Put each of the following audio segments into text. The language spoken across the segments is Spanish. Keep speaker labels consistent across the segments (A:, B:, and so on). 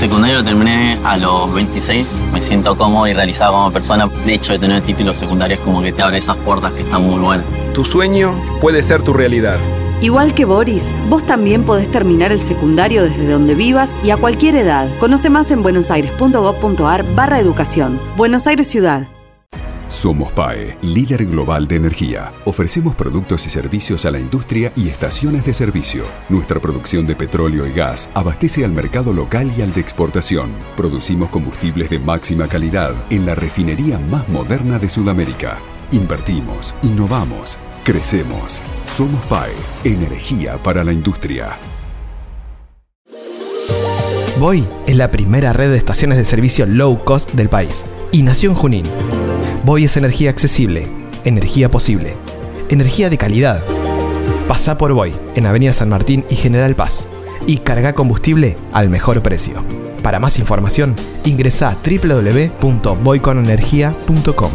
A: secundario lo terminé a los 26, me siento cómodo y realizado como persona. De hecho, de tener títulos secundarios como que te abre esas puertas que están muy buenas.
B: Tu sueño puede ser tu realidad.
C: Igual que Boris, vos también podés terminar el secundario desde donde vivas y a cualquier edad. Conoce más en buenosaires.gov.ar barra educación. Buenos Aires Ciudad.
D: Somos PAE, líder global de energía. Ofrecemos productos y servicios a la industria y estaciones de servicio. Nuestra producción de petróleo y gas abastece al mercado local y al de exportación. Producimos combustibles de máxima calidad en la refinería más moderna de Sudamérica. Invertimos, innovamos, crecemos. Somos PAE, energía para la industria.
E: Voy es la primera red de estaciones de servicio low cost del país y nació en Junín. Voy es energía accesible, energía posible, energía de calidad. Pasa por Voy en Avenida San Martín y General Paz y carga combustible al mejor precio. Para más información, ingresa a www.voyconenergia.com.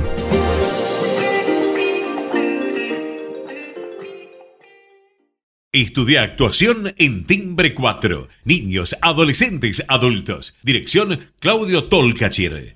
F: Estudia actuación en Timbre 4. Niños, adolescentes, adultos. Dirección Claudio Tolcachir.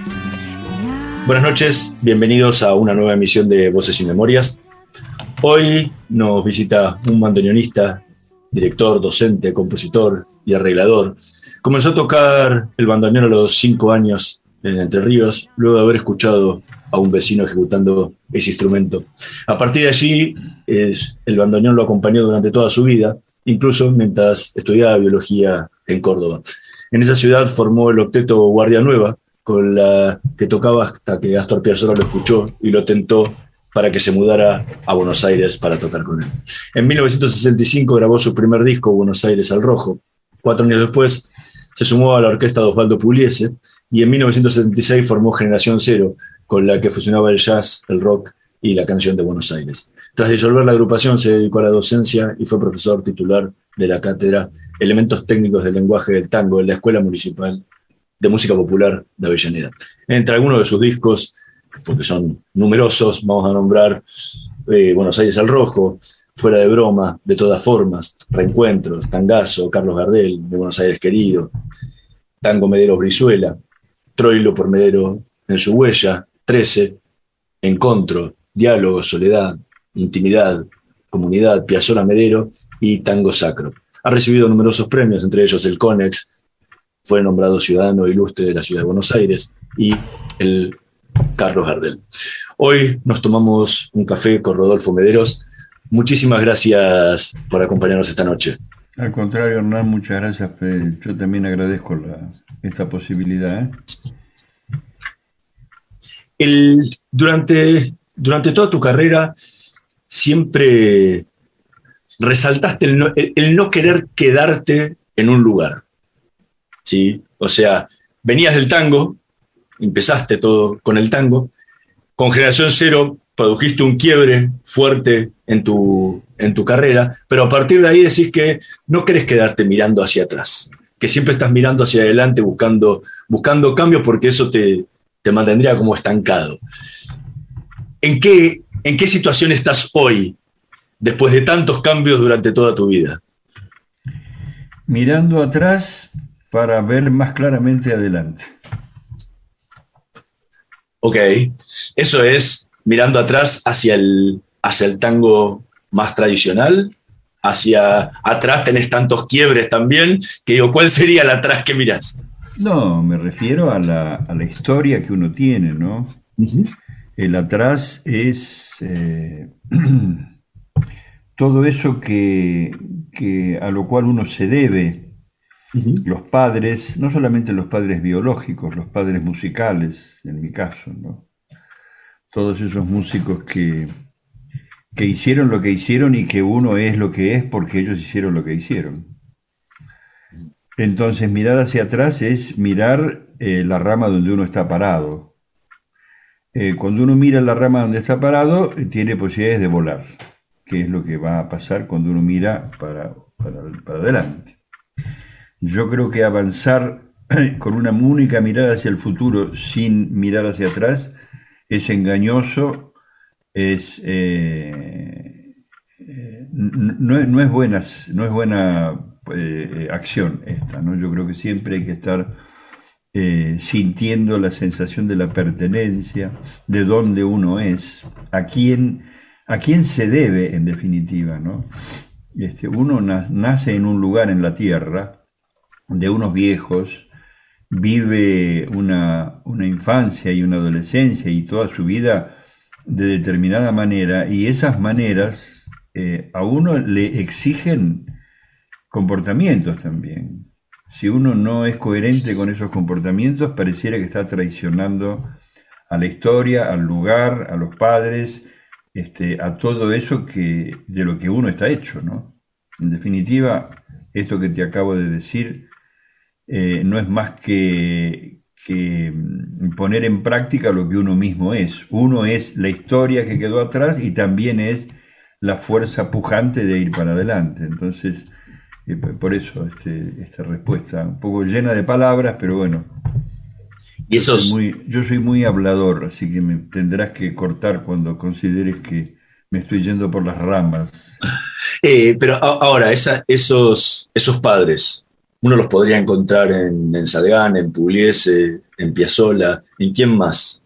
G: Buenas noches, bienvenidos a una nueva emisión de Voces y Memorias. Hoy nos visita un bandoneonista, director, docente, compositor y arreglador. Comenzó a tocar el bandoneón a los cinco años en Entre Ríos, luego de haber escuchado a un vecino ejecutando ese instrumento. A partir de allí, es, el bandoneón lo acompañó durante toda su vida, incluso mientras estudiaba biología en Córdoba. En esa ciudad formó el octeto Guardia Nueva, con la que tocaba hasta que Astor Piazzolla lo escuchó y lo tentó para que se mudara a Buenos Aires para tocar con él. En 1965 grabó su primer disco, Buenos Aires al Rojo. Cuatro años después se sumó a la orquesta de Osvaldo Pugliese y en 1976 formó Generación Cero, con la que fusionaba el jazz, el rock y la canción de Buenos Aires. Tras disolver la agrupación se dedicó a la docencia y fue profesor titular de la cátedra Elementos Técnicos del Lenguaje del Tango en la Escuela Municipal de música popular de Avellaneda. Entre algunos de sus discos, porque son numerosos, vamos a nombrar eh, Buenos Aires al Rojo, Fuera de Broma, De todas formas, Reencuentros, Tangazo, Carlos Gardel, de Buenos Aires Querido, Tango Medero Brizuela, Troilo por Medero en su huella, Trece, Encontro, Diálogo, Soledad, Intimidad, Comunidad, Piazzola Medero y Tango Sacro. Ha recibido numerosos premios, entre ellos el CONEX, fue nombrado ciudadano ilustre de la ciudad de Buenos Aires y el Carlos Gardel. Hoy nos tomamos un café con Rodolfo Mederos. Muchísimas gracias por acompañarnos esta noche.
H: Al contrario, Hernán, muchas gracias. Yo también agradezco esta posibilidad. ¿eh?
G: El, durante, durante toda tu carrera siempre resaltaste el no querer quedarte en un lugar. ¿Sí? O sea, venías del tango, empezaste todo con el tango, con Generación Cero produjiste un quiebre fuerte en tu, en tu carrera, pero a partir de ahí decís que no querés quedarte mirando hacia atrás, que siempre estás mirando hacia adelante buscando, buscando cambios porque eso te, te mantendría como estancado. ¿En qué, ¿En qué situación estás hoy, después de tantos cambios durante toda tu vida?
H: Mirando atrás, para ver más claramente adelante.
G: Ok, eso es mirando atrás hacia el, hacia el tango más tradicional, hacia atrás tenés tantos quiebres también, que digo, ¿cuál sería el atrás que mirás?
H: No, me refiero a la, a la historia que uno tiene, ¿no? El atrás es eh, todo eso que, que, a lo cual uno se debe. Los padres, no solamente los padres biológicos, los padres musicales, en mi caso. Todos esos músicos que, que hicieron lo que hicieron y que uno es lo que es porque ellos hicieron lo que hicieron. Entonces mirar hacia atrás es mirar eh, la rama donde uno está parado. Eh, cuando uno mira la rama donde está parado, eh, tiene posibilidades de volar, que es lo que va a pasar cuando uno mira para, para adelante. Yo creo que avanzar con una única mirada hacia el futuro sin mirar hacia atrás es engañoso es, eh, eh, no, es buena, no es buena eh, acción esta, ¿no? Yo creo que siempre hay que estar sintiendo la sensación de la pertenencia, de dónde uno es, a quién, a quién se debe en definitiva, ¿no? Este, uno nace en un lugar en la tierra de unos viejos, vive una, una infancia y una adolescencia y toda su vida de determinada manera y esas maneras eh, a uno le exigen comportamientos también. Si uno no es coherente con esos comportamientos, pareciera que está traicionando a la historia, al lugar, a los padres, este, a todo eso que, de lo que uno está hecho, ¿no? En definitiva, esto que te acabo de decir eh, no es más que, que mm, poner en práctica lo que uno mismo es. Uno es la historia que quedó atrás y también es la fuerza pujante de ir para adelante. Entonces, eh, por eso este, esta respuesta, un poco llena de palabras, pero bueno.
G: Y yo, soy
H: muy, yo soy muy hablador, así que me tendrás que cortar cuando consideres que me estoy yendo por las ramas.
G: Eh, pero ahora, esa, esos, esos padres, uno los podría encontrar en, en en Pugliese, en Piazzola. ¿En quién más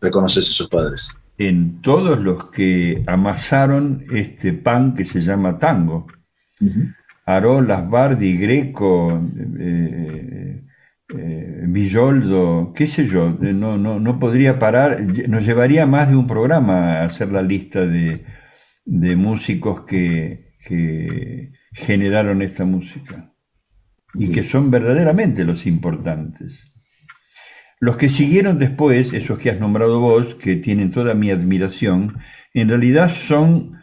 G: reconoces esos padres?
H: En todos los que amasaron este pan que se llama tango. Arolas, Bardi, Greco, eh, eh, Villoldo, qué sé yo, no, no, no podría parar, nos llevaría más de un programa a hacer la lista de, músicos que, que generaron esta música y que son verdaderamente los importantes. Los que siguieron después, esos que has nombrado vos, que tienen toda mi admiración, en realidad son,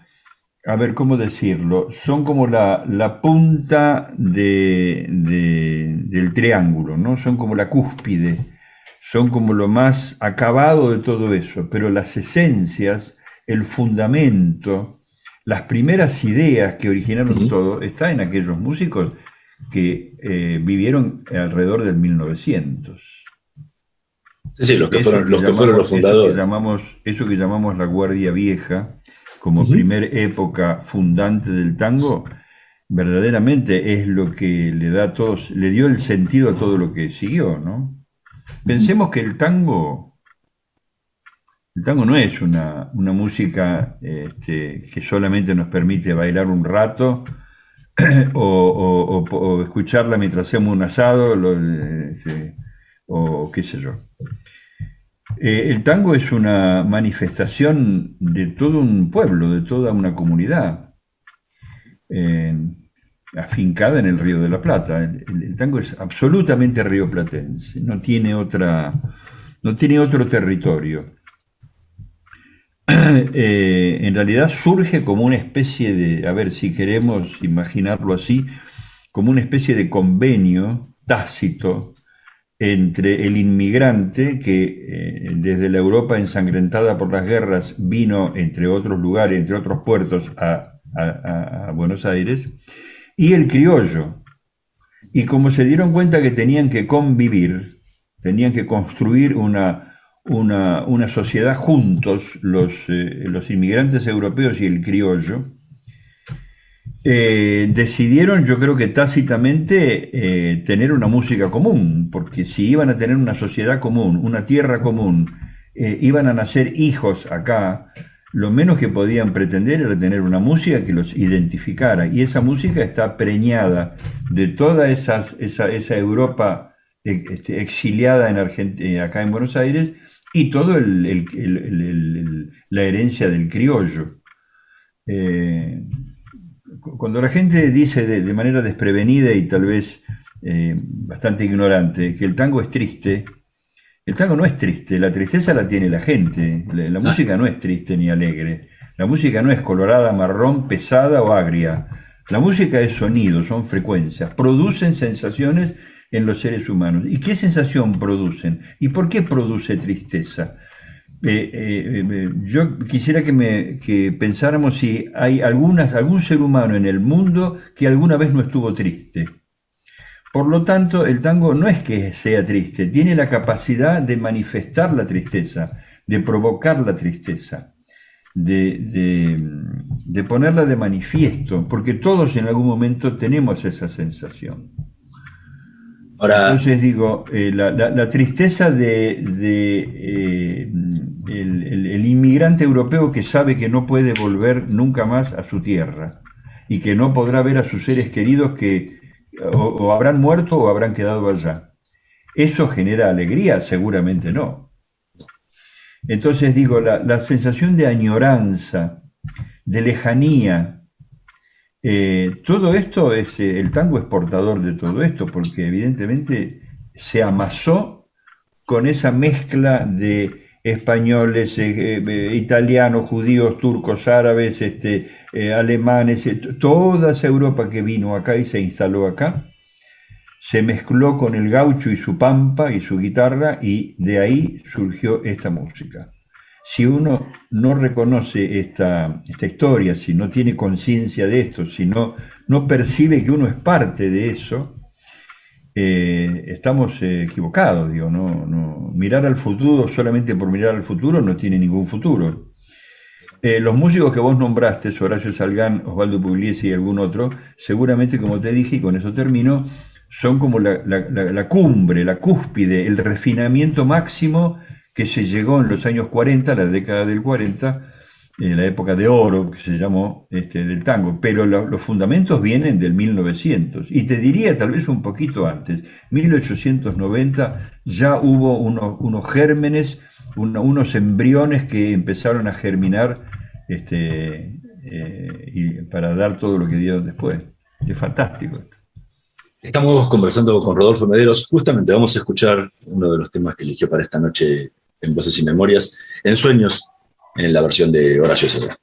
H: a ver cómo decirlo, son como la, punta de, del triángulo, ¿no? Son como la cúspide, son como lo más acabado de todo eso, pero las esencias, el fundamento, las primeras ideas que originaron todo, está en aquellos músicos que eh, vivieron alrededor del 1900.
G: Sí, los que, fueron, los, fundadores.
H: Eso que, llamamos, eso que llamamos la Guardia Vieja, como primer época fundante del tango, verdaderamente es lo que le da todos, le dio el sentido a todo lo que siguió, ¿no? Pensemos que el tango, el tango no es una, música este, que solamente nos permite bailar un rato o, escucharla mientras hacemos un asado, este, o qué sé yo. Eh, el tango es una manifestación de todo un pueblo, de toda una comunidad, afincada en el Río de la Plata. El, tango es absolutamente rioplatense, no tiene, otra, no tiene otro territorio. Eh, en realidad surge como una especie de, a ver si queremos imaginarlo así, como una especie de convenio tácito entre el inmigrante que eh, desde la Europa ensangrentada por las guerras vino, entre otros lugares, entre otros puertos, a, Buenos Aires, y el criollo. Y como se dieron cuenta que tenían que convivir, tenían que construir una una, sociedad juntos, los, eh, los, inmigrantes europeos y el criollo, eh, decidieron, yo creo que tácitamente, eh, tener una música común, porque si iban a tener una sociedad común, una tierra común, iban a nacer hijos acá, lo menos que podían pretender era tener una música que los identificara, y esa música está preñada de toda esa, esa Europa este, exiliada en acá en Buenos Aires, y todo la herencia del criollo. Eh, cuando la gente dice de, manera desprevenida y tal vez eh, bastante ignorante que el tango es triste, el tango no es triste, la tristeza la tiene la gente, la, música no es triste ni alegre, la música no es colorada, marrón, pesada o agria, la música es sonido, son frecuencias, producen sensaciones en los seres humanos. ¿Y qué sensación producen? ¿Y por qué produce tristeza? Eh, eh, eh, yo quisiera que, pensáramos si hay algún ser humano en el mundo que alguna vez no estuvo triste. Por lo tanto, el tango no es que sea triste, tiene la capacidad de manifestar la tristeza, de provocar la tristeza, de, de ponerla de manifiesto, porque todos en algún momento tenemos esa sensación. Entonces digo, eh, la, tristeza de, eh, el, inmigrante europeo que sabe que no puede volver nunca más a su tierra y que no podrá ver a sus seres queridos que o, habrán muerto o habrán quedado allá. ¿Eso genera alegría? Seguramente no. Entonces digo, la sensación de añoranza, de lejanía, eh, todo esto es, eh, el tango es portador de todo esto, porque evidentemente se amasó con esa mezcla de españoles, eh, italianos, judíos, turcos, árabes, este, alemanes, toda esa Europa que vino acá y se instaló acá, se mezcló con el gaucho y su pampa y su guitarra y de ahí surgió esta música si uno no reconoce esta, historia, si no tiene conciencia de esto, si no, no, percibe que uno es parte de eso, eh, estamos eh, equivocados. Digo, no, no, mirar al futuro solamente por mirar al futuro no tiene ningún futuro. Eh, los músicos que vos nombraste, Horacio Salgán, Osvaldo Pugliese y algún otro, seguramente, como te dije, y con eso termino, son como la, la cumbre, la cúspide, el refinamiento máximo que se llegó en los años 40, la década del 40, en la época de oro que se llamó este, del tango, pero los fundamentos vienen del 1900 y te diría tal vez un poquito antes, 1890 ya hubo unos, gérmenes, unos embriones que empezaron a germinar este, eh, y para dar todo lo que dieron después. Es fantástico.
G: Estamos conversando con Rodolfo Mederos, justamente vamos a escuchar uno de los temas que eligió para esta noche en Voces y Memorias, en Sueños, en la versión de Horacio Serra.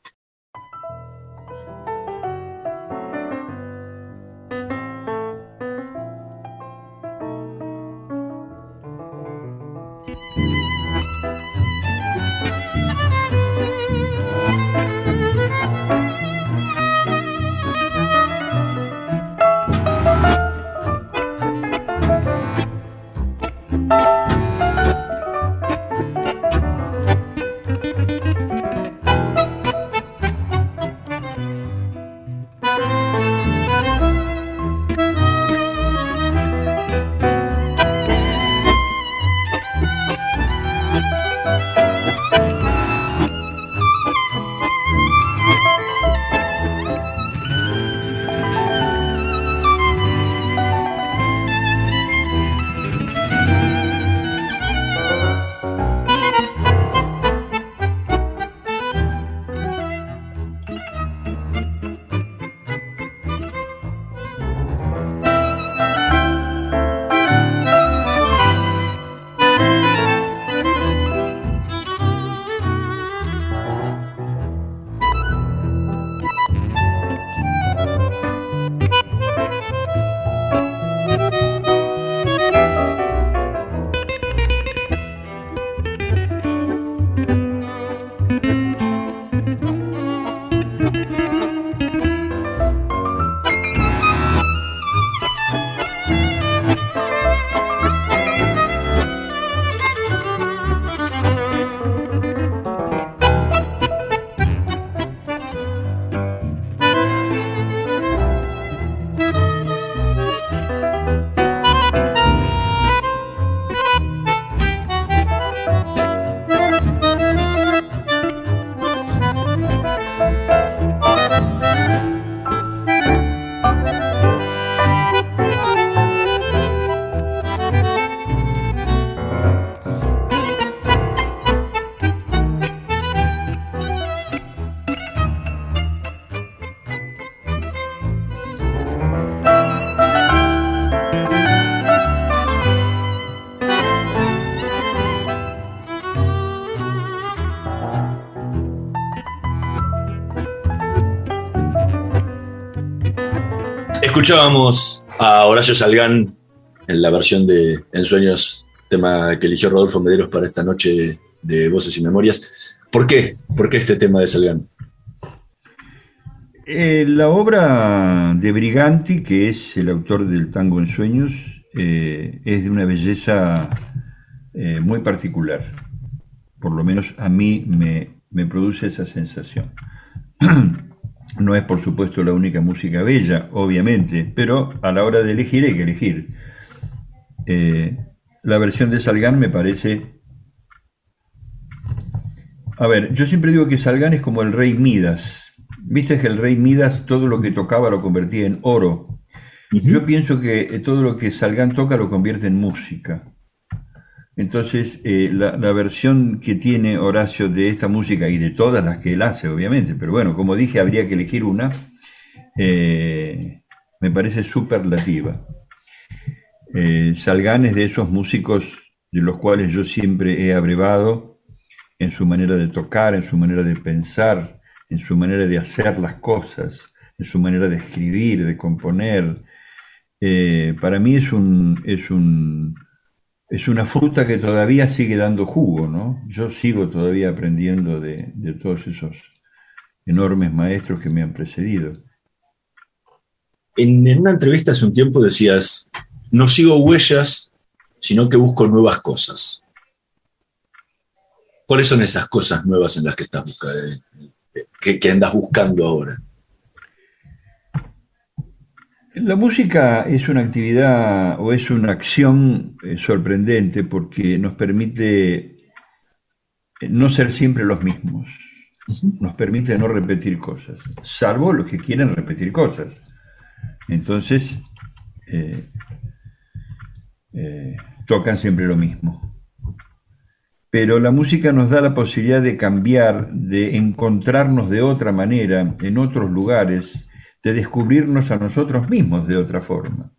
G: Escuchábamos a Horacio Salgán en la versión de Ensueños, tema que eligió Rodolfo Mederos para esta noche de Voces y Memorias. ¿Por qué? ¿Por qué este tema de Salgán?
H: Eh, la obra de Briganti, que es el autor del tango en sueños, eh, es de una belleza eh, muy particular. Por lo menos a mí me, me produce esa sensación. No es, por supuesto, la única música bella, obviamente, pero a la hora de elegir hay que elegir. la versión de Salgán me parece... A ver, yo siempre digo que Salgán es como el rey Midas Viste que el rey Midas todo lo que tocaba lo convertía en oro. Yo pienso que eh, todo lo que Salgán toca lo convierte en música. Entonces, eh, la, versión que tiene Horacio de esta música y de todas las que él hace, obviamente, pero bueno, como dije, habría que elegir una, eh, me parece superlativa. Salgán es de esos músicos de los cuales yo siempre he abrevado en su manera de tocar, en su manera de pensar, en su manera de hacer las cosas, en su manera de escribir, de componer. Eh, para mí es, un, es, un, es una fruta que todavía sigue dando jugo, ¿no? Yo sigo todavía aprendiendo de, todos esos enormes maestros que me han precedido.
G: En, una entrevista hace un tiempo decías, no sigo huellas, sino que busco nuevas cosas. ¿Cuáles son esas cosas nuevas en las que estás buscando? que, andas buscando ahora?
H: La música es una actividad o es una acción eh, sorprendente porque nos permite eh, no ser siempre los mismos, nos permite no repetir cosas, salvo los que quieren repetir cosas. Entonces, eh, tocan siempre lo mismo. Pero la música nos da la posibilidad de cambiar, de encontrarnos de otra manera, en otros lugares, de descubrirnos a nosotros mismos de otra forma.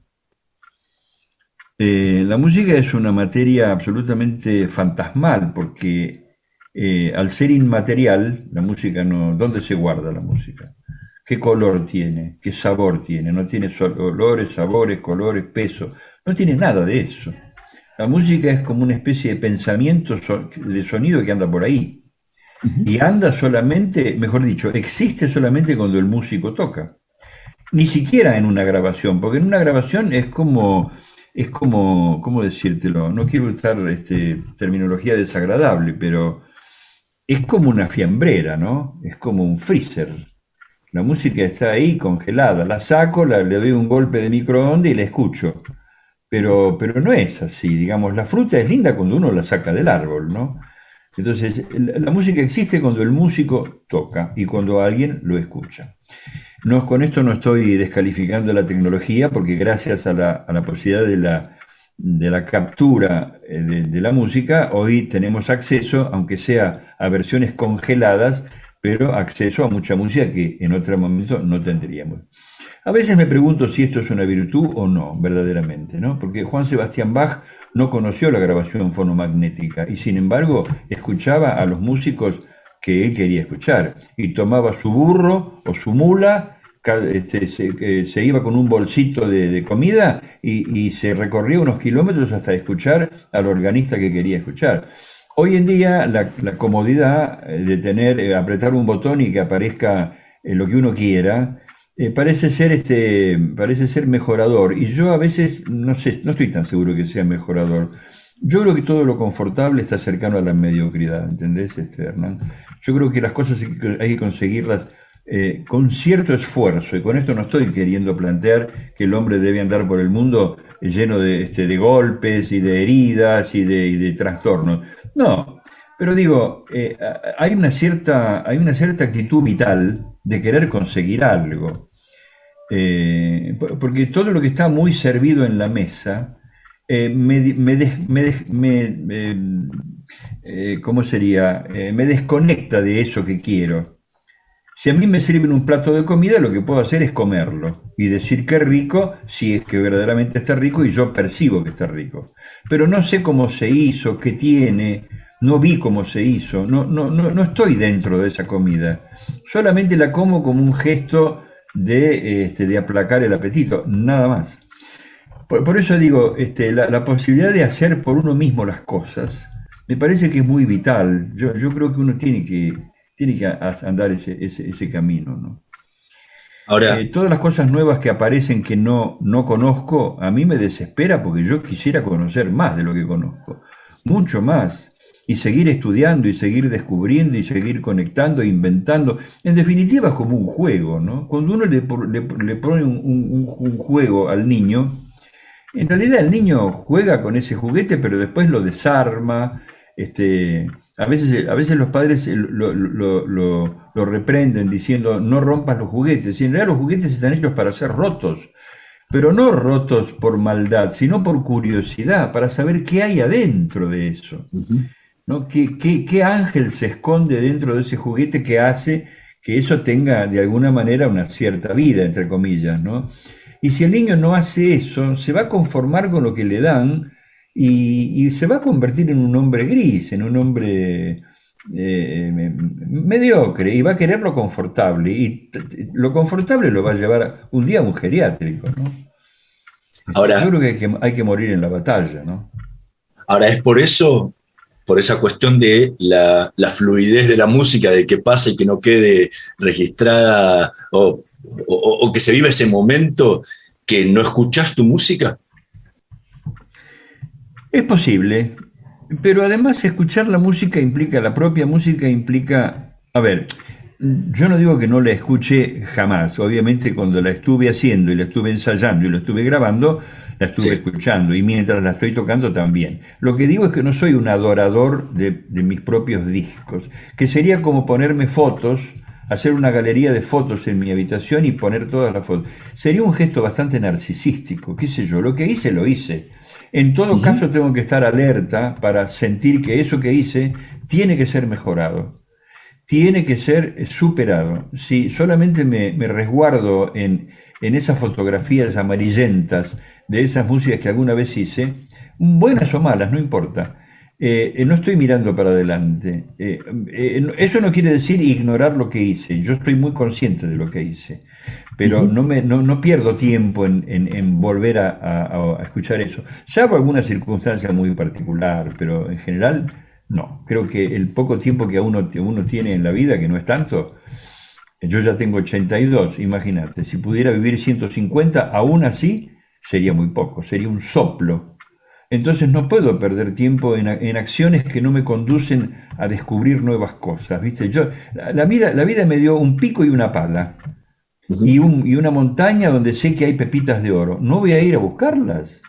H: Eh, la música es una materia absolutamente fantasmal porque eh, al ser inmaterial, la música no... ¿Dónde se guarda la música? ¿Qué color tiene? ¿Qué sabor tiene? No tiene olores, sabores, colores, peso. No tiene nada de eso. La música es como una especie de pensamiento de sonido que anda por ahí. Y anda solamente, mejor dicho, existe solamente cuando el músico toca. Ni siquiera en una grabación, porque en una grabación es como, es como, ¿cómo decírtelo? No quiero usar este, terminología desagradable, pero es como una fiambrera, ¿no? Es como un freezer. La música está ahí congelada. La saco, le doy un golpe de microondas y la escucho. Pero, pero no es así, digamos, la fruta es linda cuando uno la saca del árbol, ¿no? Entonces, la música existe cuando el músico toca y cuando alguien lo escucha. No, con esto no estoy descalificando la tecnología porque gracias a la, posibilidad de la, de la captura eh, de, la música, hoy tenemos acceso, aunque sea a versiones congeladas, pero acceso a mucha música que en otro momento no tendríamos. A veces me pregunto si esto es una virtud o no, verdaderamente, ¿no? Porque Juan Sebastián Bach no conoció la grabación fonomagnética y sin embargo escuchaba a los músicos que él quería escuchar y tomaba su burro o su mula, este, se, iba con un bolsito de, comida y, se recorría unos kilómetros hasta escuchar al organista que quería escuchar. Hoy en día la, comodidad de tener, eh, apretar un botón y que aparezca eh, lo que uno quiera, eh, parece ser este, parece ser mejorador. Y yo a veces no sé, no estoy tan seguro que sea mejorador. Yo creo que todo lo confortable está cercano a la mediocridad, ¿entendés, este, Hernán? Yo creo que las cosas hay que, conseguirlas eh, con cierto esfuerzo, y con esto no estoy queriendo plantear que el hombre debe andar por el mundo lleno de, este, de golpes y de heridas y de, de trastornos. No, pero digo, eh, hay, una cierta, hay una cierta actitud vital de querer conseguir algo. Eh, porque todo lo que está muy servido en la mesa eh, me, eh, ¿cómo sería? me desconecta de eso que quiero. Si a mí me sirven un plato de comida, lo que puedo hacer es comerlo y decir que rico, si es que verdaderamente está rico y yo percibo que está rico. Pero no sé cómo se hizo, qué tiene, no vi cómo se hizo, no, no, no, no estoy dentro de esa comida. Solamente la como como un gesto de, este, de aplacar el apetito, nada más. Por, eso digo, este, la, posibilidad de hacer por uno mismo las cosas, me parece que es muy vital. Yo, yo creo que uno tiene que, tiene que andar ese, ese, camino. ¿no? Ahora, eh, todas las cosas nuevas que aparecen que no, no conozco, a mí me desespera porque yo quisiera conocer más de lo que conozco, mucho más y seguir estudiando y seguir descubriendo y seguir conectando e inventando. En definitiva es como un juego, ¿no? Cuando uno le, le, pone un, un, juego al niño, en realidad el niño juega con ese juguete, pero después lo desarma. Este, a, veces, a veces los padres lo, lo, reprenden diciendo no rompas los juguetes. Y en realidad los juguetes están hechos para ser rotos, pero no rotos por maldad, sino por curiosidad, para saber qué hay adentro de eso. ¿no? ¿Qué, qué, ángel se esconde dentro de ese juguete que hace que eso tenga de alguna manera una cierta vida, entre comillas, ¿no? Y si el niño no hace eso, se va a conformar con lo que le dan y, se va a convertir en un hombre gris, en un hombre eh, mediocre y va a querer lo confortable. Y lo confortable lo va a llevar un día a un geriátrico, ¿no? Ahora, Yo creo que hay, que hay que morir en la batalla, ¿no?
G: Ahora, es por eso por esa cuestión de la, fluidez de la música, de que pase y que no quede registrada o, que se viva ese momento que no escuchas tu música?
H: Es posible, pero además escuchar la música implica, la propia música implica, a ver, yo no digo que no la escuche jamás, obviamente cuando la estuve haciendo y la estuve ensayando y la estuve grabando, la estuve escuchando y mientras la estoy tocando también. Lo que digo es que no soy un adorador de, mis propios discos, que sería como ponerme fotos, hacer una galería de fotos en mi habitación y poner todas las fotos. Sería un gesto bastante narcisístico, qué sé yo, lo que hice lo hice. En todo caso tengo que estar alerta para sentir que eso que hice tiene que ser mejorado tiene que ser superado. Si solamente me, resguardo en, en, esas fotografías amarillentas de esas músicas que alguna vez hice, buenas o malas, no importa. Eh, eh, no estoy mirando para adelante. Eh, eso no quiere decir ignorar lo que hice. Yo estoy muy consciente de lo que hice. Pero no, me, no, pierdo tiempo en, volver a, escuchar eso. Salvo alguna circunstancia muy particular, pero en general no. Creo que el poco tiempo que uno, uno tiene en la vida, que no es tanto, yo ya tengo 82, imagínate, si pudiera vivir 150, aún así sería muy poco, sería un soplo. Entonces no puedo perder tiempo en, acciones que no me conducen a descubrir nuevas cosas. ¿viste? Yo, la, vida, la vida me dio un pico y una pala y, y una montaña donde sé que hay pepitas de oro. No voy a ir a buscarlas.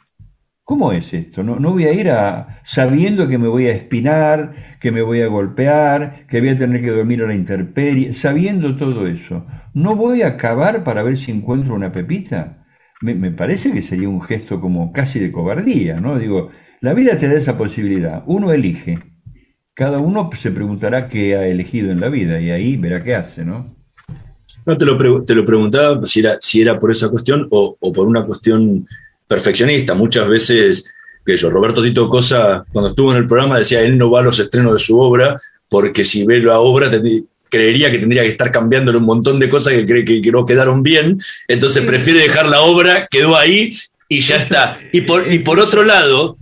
H: ¿Cómo es esto? No, no, voy a ir a, sabiendo que me voy a espinar, que me voy a golpear, que voy a tener que dormir a la intemperie, sabiendo todo eso. ¿No voy a acabar para ver si encuentro una pepita? Me, parece que sería un gesto como casi de cobardía, ¿no? Digo, la vida te da esa posibilidad, uno elige, cada uno se preguntará qué ha elegido en la vida y ahí verá qué hace, ¿no?
G: No, te lo, te lo preguntaba si era, si era por esa cuestión o, por una cuestión perfeccionista. Muchas veces, que yo, Roberto Tito Cosa, cuando estuvo en el programa, decía, él no va a los estrenos de su obra porque si ve la obra creería que tendría que estar cambiándole un montón de cosas que cree que, no quedaron bien, entonces prefiere dejar la obra, quedó ahí y ya está. Y por, y por otro lado,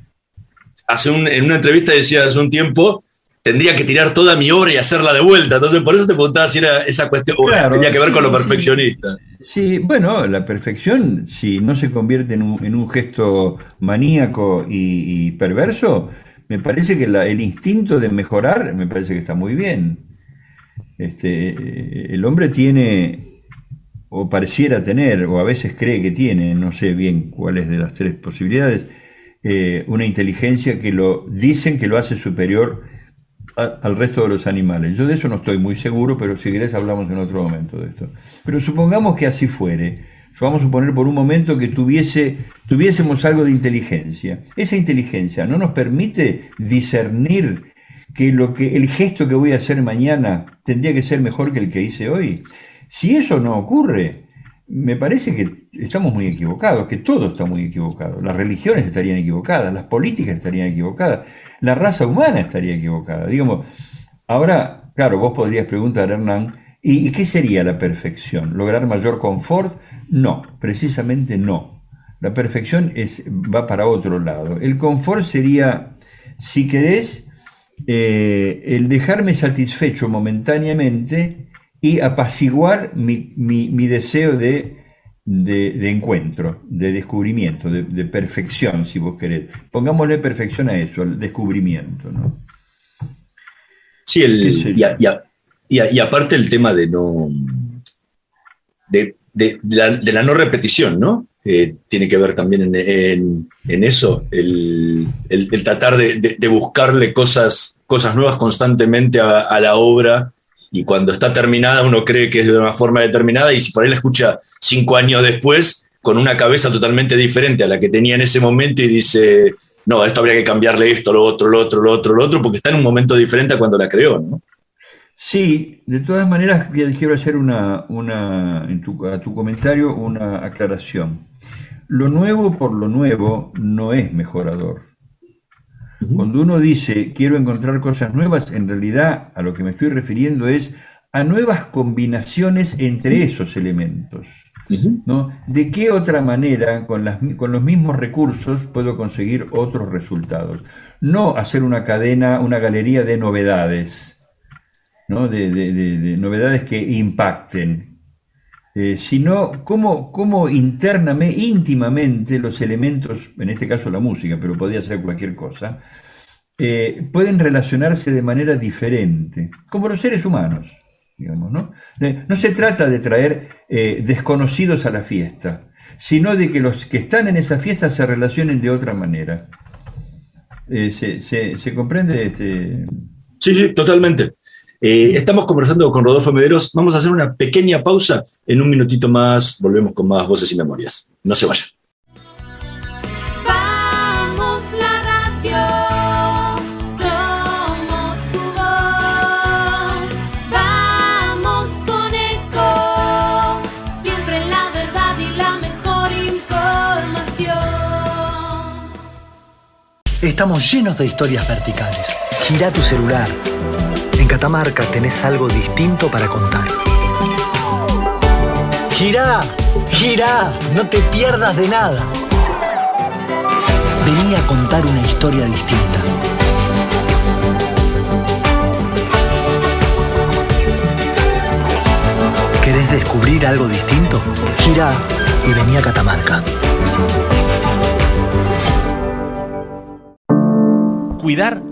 G: hace en una entrevista decía hace un tiempo, tendría que tirar toda mi obra y hacerla de vuelta. Entonces, por eso te preguntaba si era esa cuestión tenía que ver con lo perfeccionista.
H: Sí, bueno, la perfección, si no se convierte en un, gesto maníaco y, perverso, me parece que el instinto de mejorar me parece que está muy bien. Este, el hombre tiene, o pareciera tener, o a veces cree que tiene, no sé bien cuáles de las tres posibilidades, eh, una inteligencia que lo dicen que lo hace superior al resto de los animales. Yo de eso no estoy muy seguro, pero si querés hablamos en otro momento de esto. Pero supongamos que así fuere. Vamos a suponer por un momento que tuviésemos algo de inteligencia. Esa inteligencia no nos permite discernir que, lo que el gesto que voy a hacer mañana tendría que ser mejor que el que hice hoy. Si eso no ocurre, me parece que estamos muy equivocados, que todo está muy equivocado. Las religiones estarían equivocadas, las políticas estarían equivocadas, la raza humana estaría equivocada. Digamos, ahora, claro, vos podrías preguntar, Hernán, ¿Y qué sería la perfección? ¿Lograr mayor confort? No, precisamente no. La perfección es, va para otro lado. El confort sería, si querés, eh, el dejarme satisfecho momentáneamente y apaciguar mi, deseo de, encuentro, de descubrimiento, de, perfección, si vos querés. Pongámosle perfección a eso, al descubrimiento. ¿no?
G: Sí, el, y, aparte el tema de no. de, la, no repetición, ¿no? Eh, tiene que ver también en, eso, el, tratar de, buscarle cosas, cosas nuevas constantemente a, la obra y cuando está terminada uno cree que es de una forma determinada y si por ahí la escucha cinco años después con una cabeza totalmente diferente a la que tenía en ese momento y dice, no, esto habría que cambiarle esto, lo otro, lo otro, lo otro, lo otro, porque está en un momento diferente a cuando la creó, ¿no?
H: Sí, de todas maneras quiero hacer una, una a tu comentario una aclaración. Lo nuevo por lo nuevo no es mejorador. Cuando uno dice quiero encontrar cosas nuevas, en realidad a lo que me estoy refiriendo es a nuevas combinaciones entre esos elementos. ¿no? ¿De qué otra manera, con, las, con los mismos recursos, puedo conseguir otros resultados? No hacer una cadena, una galería de novedades, ¿no? de, novedades que impacten, eh, sino cómo, cómo internamente, íntimamente los elementos, en este caso la música, pero podría ser cualquier cosa, eh, pueden relacionarse de manera diferente, como los seres humanos. ¿no? no se trata de traer eh, desconocidos a la fiesta, sino de que los que están en esa fiesta se relacionen de otra manera. Eh, se, comprende? Este...
G: Sí, sí, totalmente. Eh, estamos conversando con Rodolfo Mederos. Vamos a hacer una pequeña pausa. En un minutito más volvemos con más voces y memorias. No se vayan.
I: Estamos llenos de historias verticales. Gira tu celular. Catamarca tenés algo distinto para contar. Gira, gira, no te pierdas de nada. Vení a contar una historia distinta. ¿Querés descubrir algo distinto? Gira y vení a Catamarca.
J: Cuidar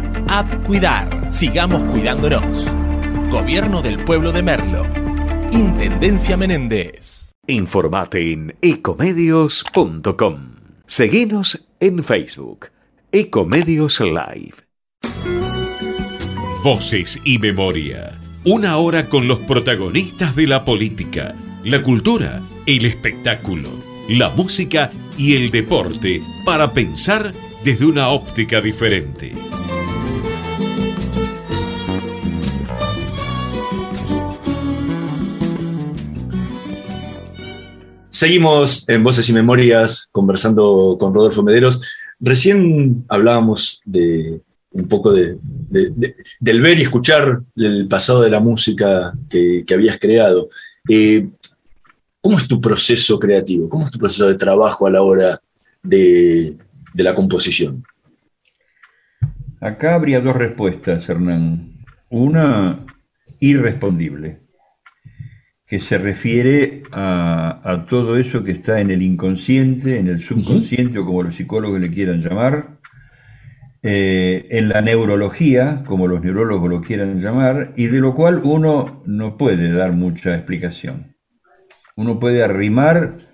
J: App Cuidar. Sigamos cuidándonos. Gobierno del Pueblo de Merlo. Intendencia Menéndez.
K: Informate en ecomedios.com. Seguinos en Facebook. Ecomedios Live.
F: Voces y memoria. Una hora con los protagonistas de la política, la cultura, el espectáculo, la música y el deporte para pensar desde una óptica diferente.
G: Seguimos en Voces y Memorias conversando con Rodolfo Mederos. Recién hablábamos de un poco de, del ver y escuchar el pasado de la música que, habías creado. Eh, ¿Cómo es tu proceso creativo? ¿Cómo es tu proceso de trabajo a la hora de, de la composición?
H: Acá habría dos respuestas, Hernán. Una irrespondible que se refiere a, todo eso que está en el inconsciente, en el subconsciente o como los psicólogos le quieran llamar, eh, en la neurología, como los neurólogos lo quieran llamar, y de lo cual uno no puede dar mucha explicación. Uno puede arrimar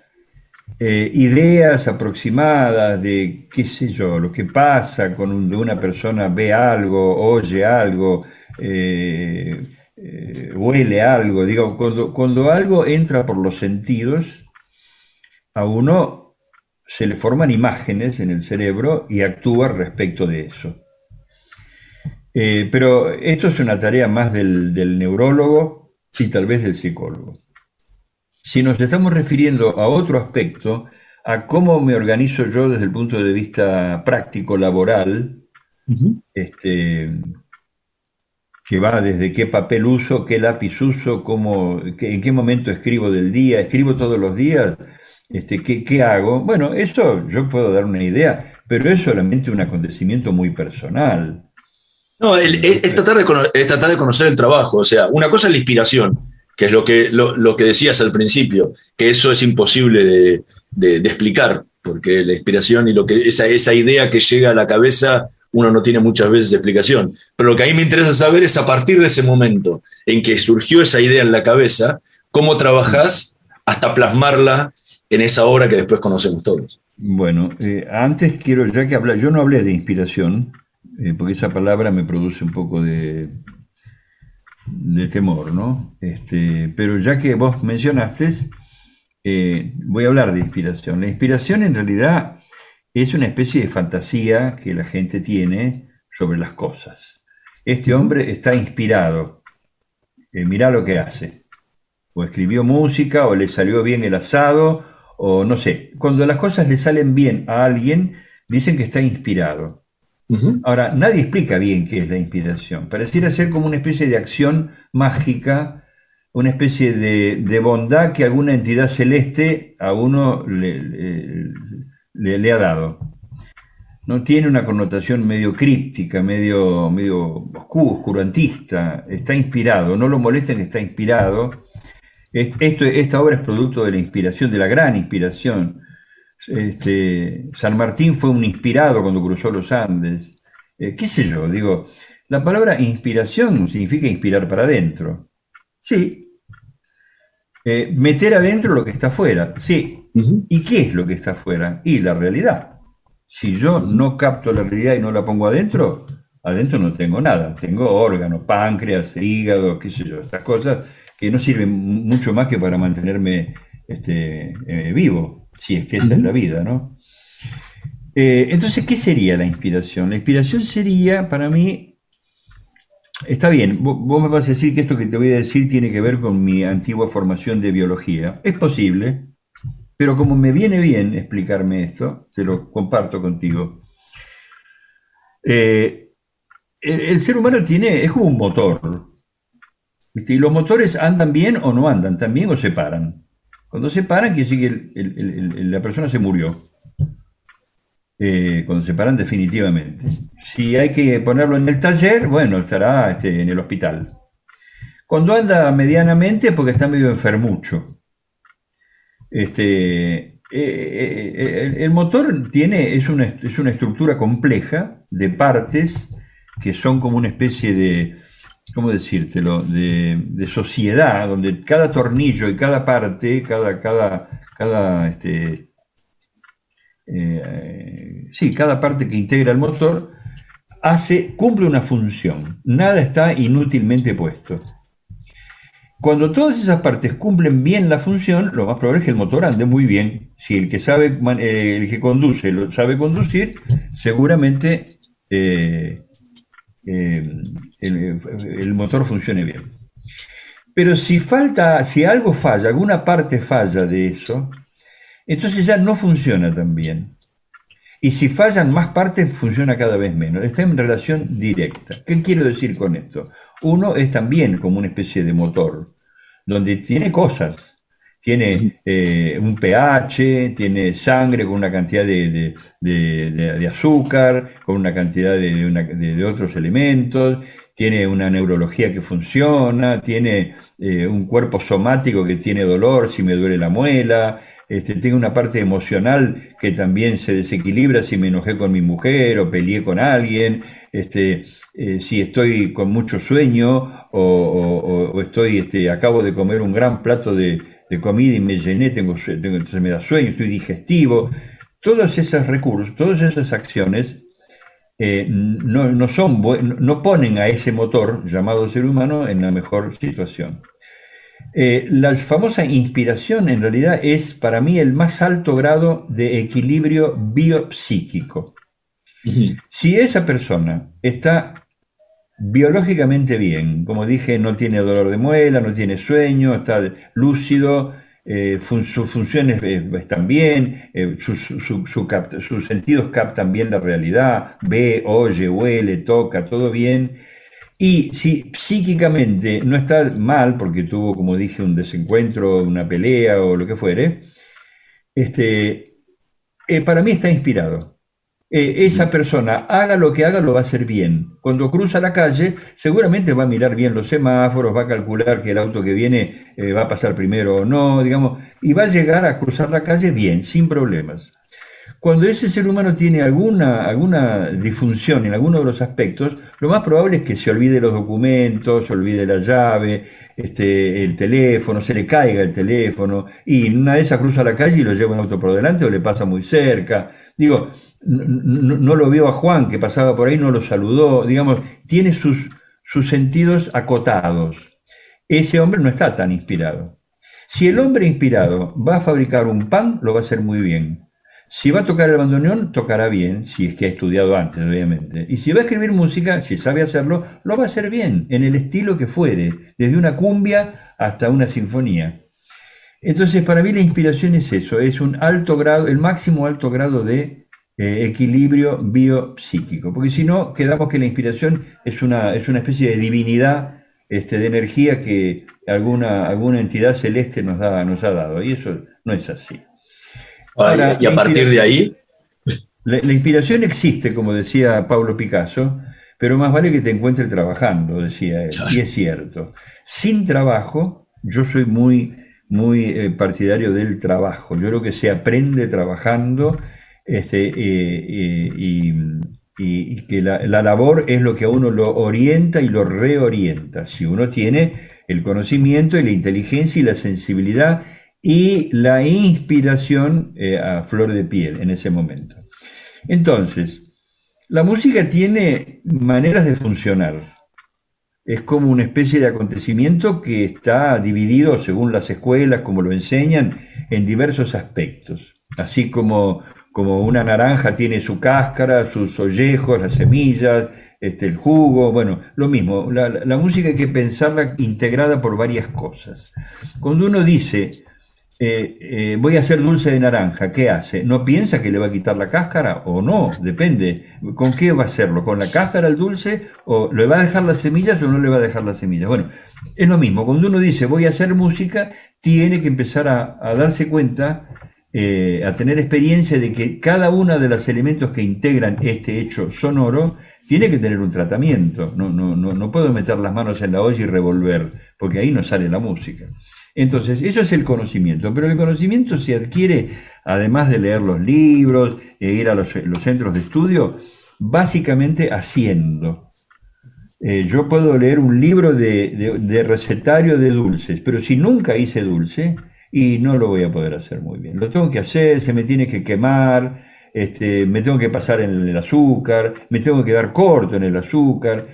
H: eh, ideas aproximadas de, qué sé yo, lo que pasa cuando una persona ve algo, oye algo, eh, eh, huele algo, digo, cuando, cuando algo entra por los sentidos, a uno se le forman imágenes en el cerebro y actúa respecto de eso. Eh, pero esto es una tarea más del, del neurólogo y tal vez del psicólogo. Si nos estamos refiriendo a otro aspecto, a cómo me organizo yo desde el punto de vista práctico, laboral, este, que va desde qué papel uso, qué lápiz uso, cómo, en qué momento escribo del día, escribo todos los días, este, ¿qué, ¿qué, hago? Bueno, eso yo puedo dar una idea, pero es solamente un acontecimiento muy personal.
G: No, es, tratar de, de conocer el trabajo, o sea, una cosa es la inspiración, que es lo que, lo, que decías al principio, que eso es imposible de, de, explicar, porque la inspiración y lo que, esa, esa idea que llega a la cabeza uno no tiene muchas veces explicación. Pero lo que a mí me interesa saber es a partir de ese momento en que surgió esa idea en la cabeza, cómo trabajás hasta plasmarla en esa obra que después conocemos todos.
H: Bueno, eh, antes quiero, ya que hablar, yo no hablé de inspiración, eh, porque esa palabra me produce un poco de, temor, ¿no? Este, pero ya que vos mencionaste, eh, voy a hablar de inspiración. La inspiración en realidad es una especie de fantasía que la gente tiene sobre las cosas. Este hombre está inspirado. Eh, mirá lo que hace. O escribió música, o le salió bien el asado, o no sé. Cuando las cosas le salen bien a alguien, dicen que está inspirado. Ahora, nadie explica bien qué es la inspiración. Pareciera ser como una especie de acción mágica, una especie de, bondad que alguna entidad celeste a uno le, le, ha dado. ¿no? Tiene una connotación medio críptica, medio, medio oscurantista, está inspirado, no lo molesten está inspirado. Esto, esta obra es producto de la inspiración, de la gran inspiración. Este, San Martín fue un inspirado cuando cruzó los Andes. Eh, ¿Qué sé yo? Digo, la palabra inspiración significa inspirar para adentro. Sí. Eh, meter adentro lo que está afuera. Sí, ¿Y qué es lo que está afuera? Y la realidad. Si yo no capto la realidad y no la pongo adentro, adentro no tengo nada. Tengo órganos, páncreas, hígado, qué sé yo, estas cosas que no sirven mucho más que para mantenerme este, eh, vivo, si es que esa es la vida, ¿no? Eh, entonces, ¿qué sería la inspiración? La inspiración sería, para mí, está bien, vos me vas a decir que esto que te voy a decir tiene que ver con mi antigua formación de biología. Es posible, pero como me viene bien explicarme esto, te lo comparto contigo. Eh, el, ser humano tiene, es como un motor. Y los motores andan bien o no andan, también o se paran. Cuando se paran, quiere decir que la persona se murió. Eh, cuando se paran definitivamente. Si hay que ponerlo en el taller, bueno, estará este, en el hospital. Cuando anda medianamente, porque está medio enfermucho. Este, eh, eh, eh, el, motor tiene, es una, es una estructura compleja de partes que son como una especie de, ¿cómo de, sociedad, donde cada tornillo y cada parte, cada, cada, cada, este, sí, cada parte que integra el motor, hace, cumple una función. Nada está inútilmente puesto. Cuando todas esas partes cumplen bien la función, lo más probable es que el motor ande muy bien. Si el que sabe, eh, el que conduce, sabe conducir, seguramente eh, eh, el, motor funcione bien. Pero si falta, si algo falla, alguna parte falla de eso, entonces ya no funciona tan bien. Y si fallan más partes, funciona cada vez menos. Está en relación directa. ¿Qué quiero decir con esto? Uno es también como una especie de motor, donde tiene cosas. Tiene eh, un pH, tiene sangre con una cantidad de, azúcar, con una cantidad de, otros elementos, tiene una neurología que funciona, tiene eh, un cuerpo somático que tiene dolor si me duele la muela, este, tengo una parte emocional que también se desequilibra si me enojé con mi mujer o peleé con alguien, este, eh, si estoy con mucho sueño o, estoy, este, acabo de comer un gran plato de, comida y me llené, tengo, tengo, entonces me da sueño, estoy digestivo. Todos esos recursos, todas esas acciones eh, no, no, son, no ponen a ese motor llamado ser humano en la mejor situación. Eh, la famosa inspiración en realidad es para mí el más alto grado de equilibrio biopsíquico. Si esa persona está biológicamente bien, como dije, no tiene dolor de muela, no tiene sueño, está lúcido, eh, sus funciones eh, están bien, sus, sus sentidos captan bien la realidad, ve, oye, huele, toca, todo bien, y si psíquicamente no está mal, porque tuvo, como dije, un desencuentro, una pelea o lo que fuere, este, eh, para mí está inspirado. Eh, esa persona, haga lo que haga, lo va a hacer bien. Cuando cruza la calle, seguramente va a mirar bien los semáforos, va a calcular que el auto que viene eh, va a pasar primero o no, digamos, y va a llegar a cruzar la calle bien, sin problemas. Cuando ese ser humano tiene alguna, alguna disfunción en alguno de los aspectos, lo más probable es que se olvide los documentos, se olvide la llave, este, el teléfono, se le caiga el teléfono, y una de esas cruza la calle y lo lleva un auto por delante o le pasa muy cerca. Digo, no, lo vio a Juan que pasaba por ahí, no lo saludó, digamos, tiene sus, sus sentidos acotados. Ese hombre no está tan inspirado. Si el hombre inspirado va a fabricar un pan, lo va a hacer muy bien. Si va a tocar el bandoneón, tocará bien, si es que ha estudiado antes, obviamente. Y si va a escribir música, si sabe hacerlo, lo va a hacer bien, en el estilo que fuere, desde una cumbia hasta una sinfonía. Entonces, para mí la inspiración es eso, es un alto grado, el máximo alto grado de eh, equilibrio biopsíquico, porque si no, quedamos que la inspiración es una, es una especie de divinidad este, de energía que alguna, alguna entidad celeste nos, da, nos ha dado, y eso no es así
G: y a partir de ahí...
H: La, inspiración existe, como decía Pablo Picasso, pero más vale que te encuentres trabajando, decía él. Y es cierto. Sin trabajo, yo soy muy, muy eh, partidario del trabajo. Yo creo que se aprende trabajando este, eh, eh, y, que la, la, labor es lo que a uno lo orienta y lo reorienta. Si uno tiene el conocimiento y la inteligencia y la sensibilidad y la inspiración eh, a flor de piel en ese momento. Entonces, la música tiene maneras de funcionar. Es como una especie de acontecimiento que está dividido, según las escuelas, como lo enseñan, en diversos aspectos. Así como, como una naranja tiene su cáscara, sus ollejos, las semillas, este, el jugo, bueno, lo mismo. La, la música hay que pensarla integrada por varias cosas. Cuando uno dice, eh, eh, voy a hacer dulce de naranja, ¿qué hace? ¿No piensa que le va a quitar la cáscara o no? Depende. ¿Con qué va a hacerlo? ¿Con la cáscara el dulce? ¿O le va a dejar las semillas o no le va a dejar las semillas? Bueno, es lo mismo. Cuando uno dice voy a hacer música, tiene que empezar a, darse cuenta, eh, a tener experiencia de que cada uno de los elementos que integran este hecho sonoro tiene que tener un tratamiento. No, no, no, no puedo meter las manos en la olla y revolver, porque ahí no sale la música. Entonces, eso es el conocimiento, pero el conocimiento se adquiere, además de leer los libros e ir a los, centros de estudio, básicamente haciendo. Eh, yo puedo leer un libro de, recetario de dulces, pero si nunca hice dulce, y no lo voy a poder hacer muy bien. Lo tengo que hacer, se me tiene que quemar, este, me tengo que pasar en el azúcar, me tengo que quedar corto en el azúcar.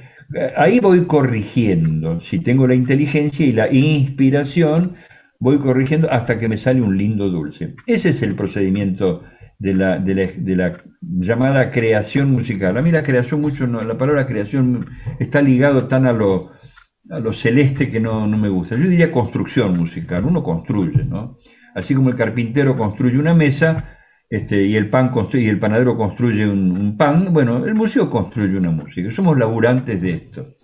H: Ahí voy corrigiendo, si tengo la inteligencia y la inspiración, voy corrigiendo hasta que me sale un lindo dulce. Ese es el procedimiento de la, de la, llamada creación musical. A mí la creación mucho, no, la palabra creación está ligado tan a lo, a lo celeste que no, no me gusta. Yo diría construcción musical, uno construye, ¿no? Así como el carpintero construye una mesa, este, y el pan construye, y el panadero construye un, pan, bueno, el museo construye una música, somos laburantes de esto.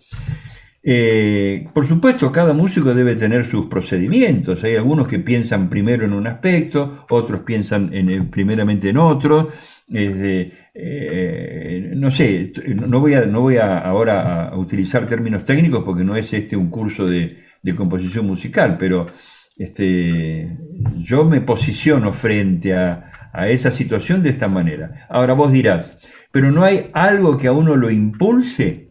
H: Eh, por supuesto, cada músico debe tener sus procedimientos. Hay algunos que piensan primero en un aspecto, otros piensan en, primeramente en otro. Eh, no sé, no voy, a, no voy a, ahora a utilizar términos técnicos porque no es este un curso de, composición musical, pero este, yo me posiciono frente a, esa situación de esta manera. Ahora vos dirás, pero no hay algo que a uno lo impulse.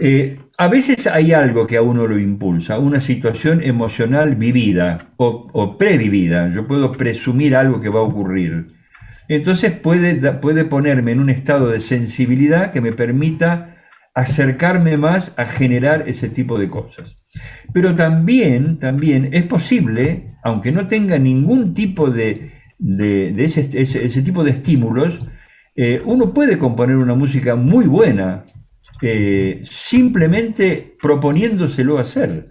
H: Eh, a veces hay algo que a uno lo impulsa, una situación emocional vivida o, previvida. Yo puedo presumir algo que va a ocurrir. entonces puede, puede ponerme en un estado de sensibilidad que me permita acercarme más a generar ese tipo de cosas. Pero también, también es posible, aunque no tenga ningún tipo de, ese, tipo de estímulos, eh, uno puede componer una música muy buena, eh, simplemente proponiéndoselo hacer.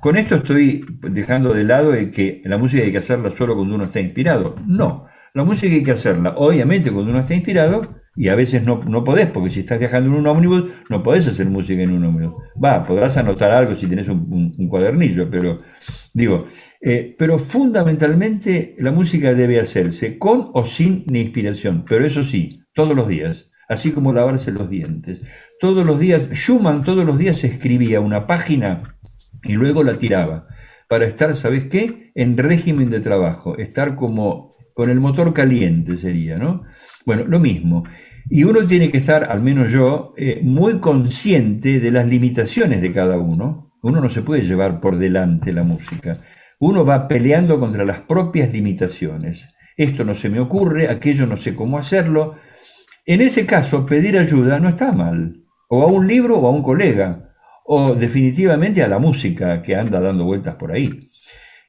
H: Con esto estoy dejando de lado el que la música hay que hacerla solo cuando uno está inspirado. No, la música hay que hacerla, obviamente, cuando uno está inspirado, y a veces no, no podés, porque si estás viajando en un ómnibus, no podés hacer música en un ómnibus. Va, podrás anotar algo si tenés un, cuadernillo, pero digo, eh, pero fundamentalmente la música debe hacerse con o sin inspiración, pero eso sí, todos los días, así como lavarse los dientes. Todos los días, Schumann todos los días escribía una página y luego la tiraba para estar, ¿sabes qué? En régimen de trabajo, estar como con el motor caliente sería, ¿no? Bueno, lo mismo. Y uno tiene que estar, al menos yo, eh, muy consciente de las limitaciones de cada uno. Uno no se puede llevar por delante la música. Uno va peleando contra las propias limitaciones. Esto no se me ocurre, aquello no sé cómo hacerlo. En ese caso, pedir ayuda no está mal. O a un libro o a un colega. O definitivamente a la música que anda dando vueltas por ahí.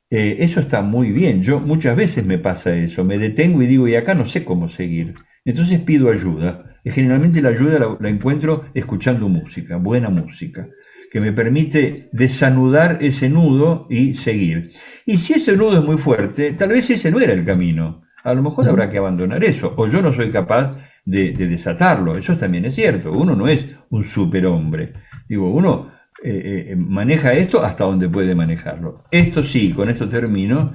H: Eh, eso está muy bien. Yo muchas veces me pasa eso. Me detengo y digo, y acá no sé cómo seguir. Entonces pido ayuda. Y generalmente la ayuda la, encuentro escuchando música, buena música, que me permite desanudar ese nudo y seguir. Y si ese nudo es muy fuerte, tal vez ese no era el camino. A lo mejor habrá que abandonar eso. O yo no soy capaz de, desatarlo. Eso también es cierto. Uno no es un superhombre. Digo, uno eh, eh, maneja esto hasta donde puede manejarlo. Esto sí, con esto termino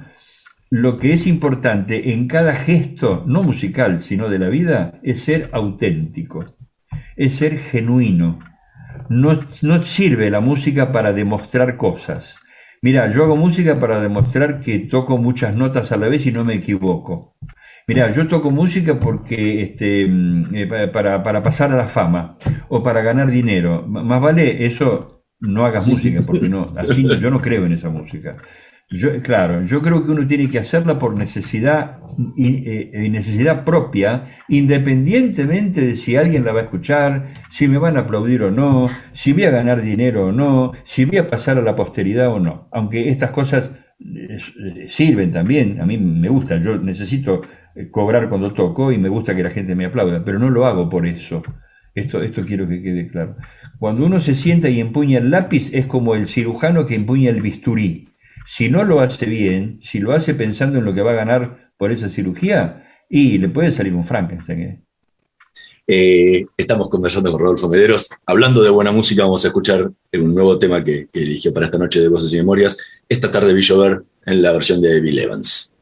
H: lo que es importante en cada gesto, no musical, sino de la vida, es ser auténtico, es ser genuino. No, no sirve la música para demostrar cosas. Mira, yo hago música para demostrar que toco muchas notas a la vez y no me equivoco. Mira, yo toco música porque este, mm, eh, para, para, pasar a la fama o para ganar dinero. más vale eso, no hagas música, porque no, así yo no creo en esa música. Yo, claro, yo creo que uno tiene que hacerla por necesidad y, eh, necesidad propia, independientemente de si alguien la va a escuchar, si me van a aplaudir o no, si voy a ganar dinero o no, si voy a pasar a la posteridad o no. Aunque estas cosas eh, sirven también, a mí me gusta, yo necesito eh, cobrar cuando toco y me gusta que la gente me aplauda, pero no lo hago por eso. Esto, esto quiero que quede claro. Cuando uno se sienta y empuña el lápiz es como el cirujano que empuña el bisturí si no lo hace bien, si lo hace pensando en lo que va a ganar por esa cirugía, y le puede salir un Frankenstein. ¿eh?
G: Eh, estamos conversando con Rodolfo Mederos. Hablando de buena música, vamos a escuchar un nuevo tema que, que eligió para esta noche de Voces y Memorias. Esta tarde vi llover en la versión de Bill Evans.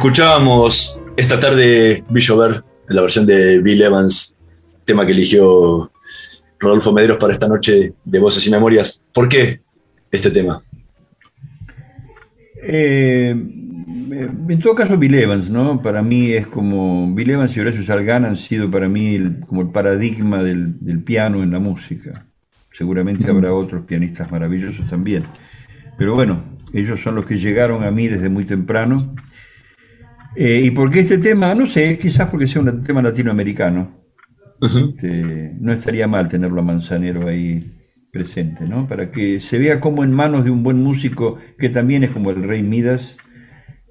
G: Escuchábamos esta tarde Villover en la versión de Bill Evans, tema que eligió Rodolfo Medeiros para esta noche de Voces y Memorias. ¿Por qué este tema?
H: Eh, en todo caso, Bill Evans, ¿no? Para mí es como. Bill Evans y Horacio Salgán han sido para mí como el paradigma del, piano en la música. Seguramente habrá otros pianistas maravillosos también. Pero bueno, ellos son los que llegaron a mí desde muy temprano. Eh, ¿Y por qué este tema? No sé, quizás porque sea un tema latinoamericano. Este, no estaría mal tenerlo a Manzanero ahí presente, ¿no? Para que se vea como en manos de un buen músico, que también es como el rey Midas,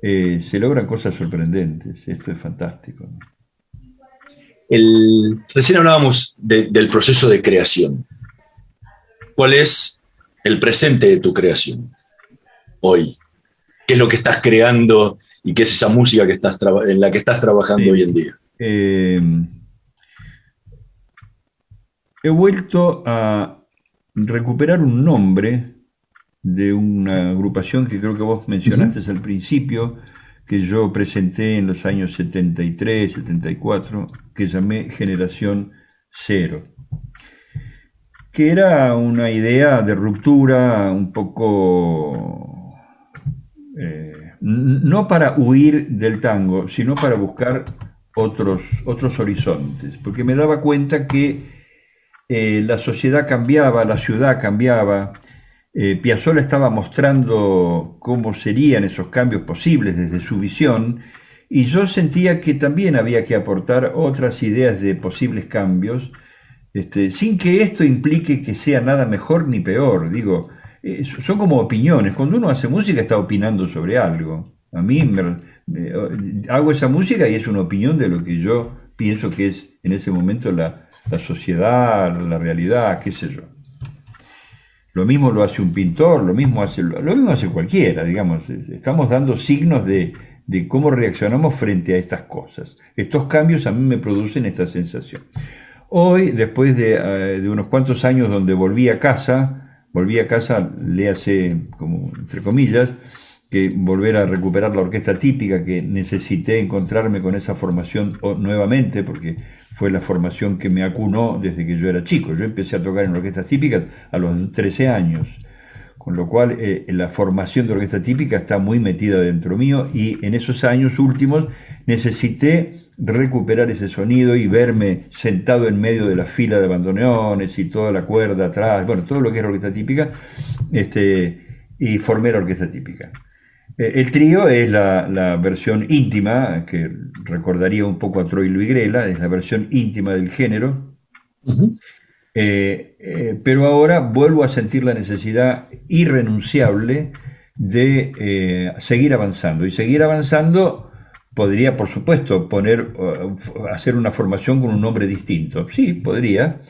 H: eh, se logran cosas sorprendentes. Esto es fantástico.
G: El, recién hablábamos del proceso de creación. ¿Cuál es el presente de tu creación hoy? ¿Qué es lo que estás creando y qué es esa música que estás en la que estás trabajando hoy en día?
H: Eh, he vuelto a recuperar un nombre de una agrupación que creo que vos mencionaste al principio, que yo presenté en los años 73, 74, que llamé Generación Cero, que era una idea de ruptura un poco, eh, no para huir del tango, sino para buscar otros, otros horizontes, porque me daba cuenta que eh, la sociedad cambiaba, la ciudad cambiaba. Eh, Piazzolla estaba mostrando cómo serían esos cambios posibles desde su visión y yo sentía que también había que aportar otras ideas de posibles cambios, este, sin que esto implique que sea nada mejor ni peor. Digo, eh, son como opiniones. Cuando uno hace música está opinando sobre algo. A mí hago esa música y es una opinión de lo que yo pienso que es en ese momento la, la sociedad, la realidad, qué sé yo. Lo mismo lo hace un pintor, lo mismo hace, lo mismo hace cualquiera, digamos. Estamos dando signos de, cómo reaccionamos frente a estas cosas. Estos cambios a mí me producen esta sensación. Hoy, después de, eh, de unos cuantos años donde volví a casa, volví a casa, le hace como entre comillas, que volver a recuperar la orquesta típica, que necesité encontrarme con esa formación nuevamente, porque fue la formación que me acunó desde que yo era chico. Yo empecé a tocar en orquestas típicas a los 13 años, con lo cual eh, la formación de orquesta típica está muy metida dentro mío y en esos años últimos necesité recuperar ese sonido y verme sentado en medio de la fila de bandoneones y toda la cuerda atrás, bueno, todo lo que es orquesta típica, este, y formé la orquesta típica. Eh, el trío es la, versión íntima, que recordaría un poco a Troy Luigrela, es la versión íntima del género. Eh, eh, pero ahora vuelvo a sentir la necesidad irrenunciable de seguir avanzando. Y seguir avanzando podría, por supuesto, poner, hacer una formación con un nombre distinto. Sí, podría.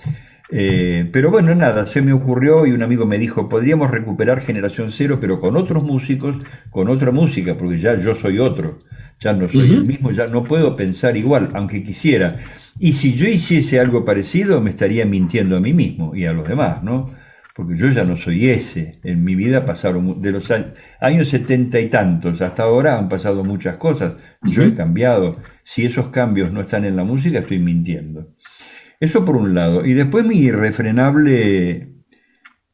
H: Eh, pero bueno, nada, se me ocurrió y un amigo me dijo, podríamos recuperar Generación Cero, pero con otros músicos, con otra música, porque ya yo soy otro, ya no soy el mismo, ya no puedo pensar igual, aunque quisiera. Y si yo hiciese algo parecido, me estaría mintiendo a mí mismo y a los demás, ¿no? Porque yo ya no soy ese. En mi vida pasaron, de los años, setenta y tantos hasta ahora han pasado muchas cosas. Yo he cambiado. Si esos cambios no están en la música, estoy mintiendo. Eso por un lado. Y después mi irrefrenable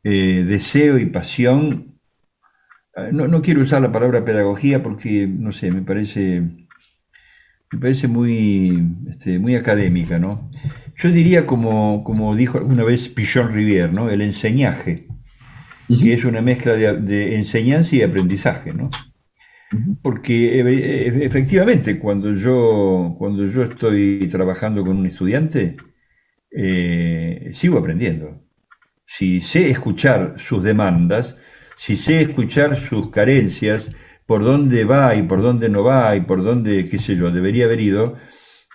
H: eh, deseo y pasión, eh, no, quiero usar la palabra pedagogía porque, no sé, me parece, me parece muy, este, muy académica, ¿no? Yo diría como, como dijo alguna vez Pichon Rivière, ¿no? El enseñaje, que es una mezcla de, enseñanza y aprendizaje, ¿no? Porque efectivamente, cuando yo, cuando yo estoy trabajando con un estudiante, eh, sigo aprendiendo. Si sé escuchar sus demandas, si sé escuchar sus carencias, por dónde va y por dónde no va y por dónde, qué sé yo, debería haber ido,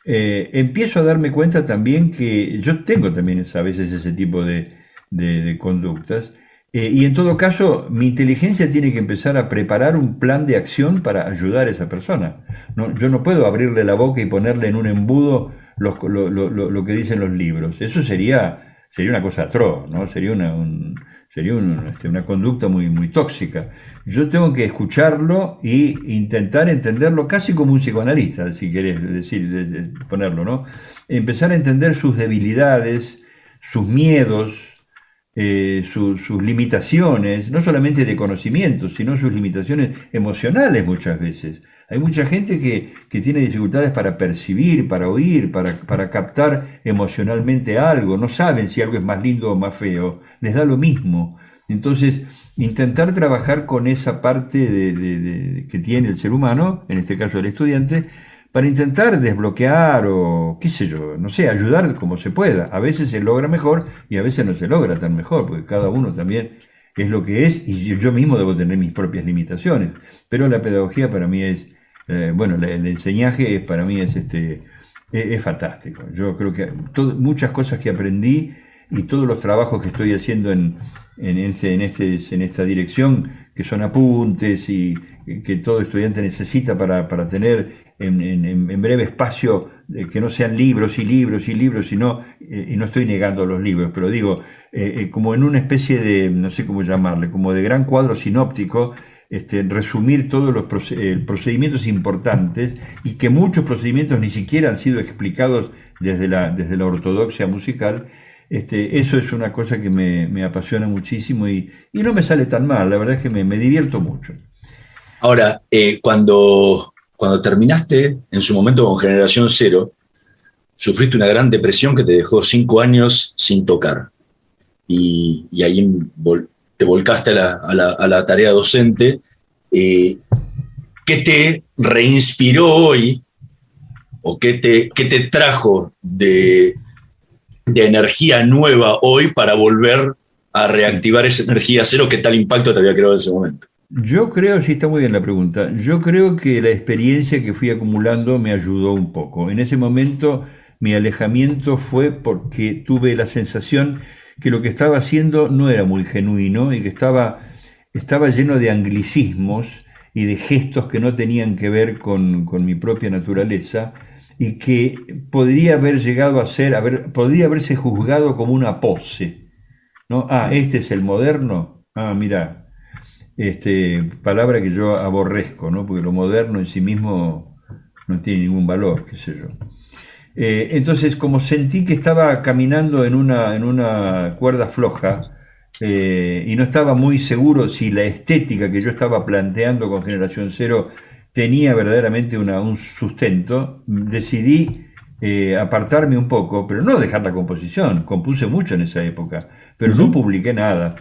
H: eh, empiezo a darme cuenta también que yo tengo también a veces ese tipo de, conductas. Eh, y en todo caso, mi inteligencia tiene que empezar a preparar un plan de acción para ayudar a esa persona. No, yo no puedo abrirle la boca y ponerle en un embudo lo, que dicen los libros. Eso sería, sería una cosa atroz, ¿no? Sería una, sería este, una conducta muy, muy tóxica. Yo tengo que escucharlo e intentar entenderlo casi como un psicoanalista, si querés decir, ponerlo, ¿no? Empezar a entender sus debilidades, sus miedos, eh, sus limitaciones, no solamente de conocimiento, sino sus limitaciones emocionales muchas veces. Hay mucha gente que, tiene dificultades para percibir, para oír, para, para, captar emocionalmente algo. No saben si algo es más lindo o más feo. Les da lo mismo. Entonces, intentar trabajar con esa parte de, que tiene el ser humano, en este caso el estudiante, para intentar desbloquear o, qué sé yo, no sé, ayudar como se pueda. A veces se logra mejor y a veces no se logra tan mejor, porque cada uno también es lo que es y yo mismo debo tener mis propias limitaciones. Pero la pedagogía para mí es, eh, bueno, el enseñaje para mí es, este, es, fantástico. Yo creo que muchas cosas que aprendí y todos los trabajos que estoy haciendo en, en, este, en, este, en esta dirección, que son apuntes y que todo estudiante necesita para, para tener en, breve espacio, eh, que no sean libros y libros y libros, sino, eh, y no estoy negando los libros, pero digo, como en una especie de, no sé cómo llamarle, como de gran cuadro sinóptico, este, resumir todos los eh, procedimientos importantes y que muchos procedimientos ni siquiera han sido explicados desde la, desde la ortodoxia musical. Este, eso es una cosa que me, apasiona muchísimo y, no me sale tan mal, la verdad es que me, divierto mucho.
G: Ahora, eh, cuando, cuando terminaste en su momento con Generación Cero, sufriste una gran depresión que te dejó cinco años sin tocar. Y, ahí te volcaste a la, tarea docente, eh, ¿qué te reinspiró hoy o qué te, te trajo de, energía nueva hoy para volver a reactivar esa energía cero que tal impacto te había creado en ese momento?
H: Yo creo, sí está muy bien la pregunta, yo creo que la experiencia que fui acumulando me ayudó un poco. En ese momento mi alejamiento fue porque tuve la sensación que lo que estaba haciendo no era muy genuino y que estaba, estaba lleno de anglicismos y de gestos que no tenían que ver con, mi propia naturaleza y que podría haber llegado a ser, haber, podría haberse juzgado como una pose. ¿no? Ah, este es el moderno. Ah, mira, este, palabra que yo aborrezco, ¿no? porque lo moderno en sí mismo no tiene ningún valor, qué sé yo. Eh, entonces, como sentí que estaba caminando en una, en una cuerda floja eh, y no estaba muy seguro si la estética que yo estaba planteando con Generación Cero tenía verdaderamente un sustento, decidí eh, apartarme un poco, pero no dejar la composición. Compuse mucho en esa época, pero no publiqué nada.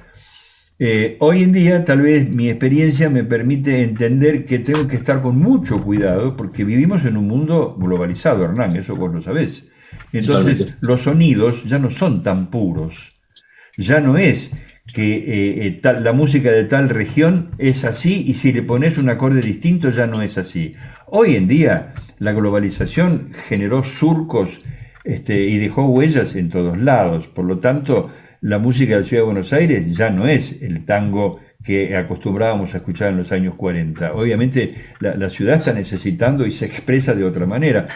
H: Eh, hoy en día tal vez mi experiencia me permite entender que tengo que estar con mucho cuidado porque vivimos en un mundo globalizado, Hernán, eso vos lo sabés. Entonces los sonidos ya no son tan puros. Ya no es que eh, eh, la música de tal región es así y si le pones un acorde distinto ya no es así. Hoy en día la globalización generó surcos este, y dejó huellas en todos lados. Por lo tanto, la música de la Ciudad de Buenos Aires ya no es el tango que acostumbrábamos a escuchar en los años 40. Obviamente la, ciudad está necesitando y se expresa de otra manera.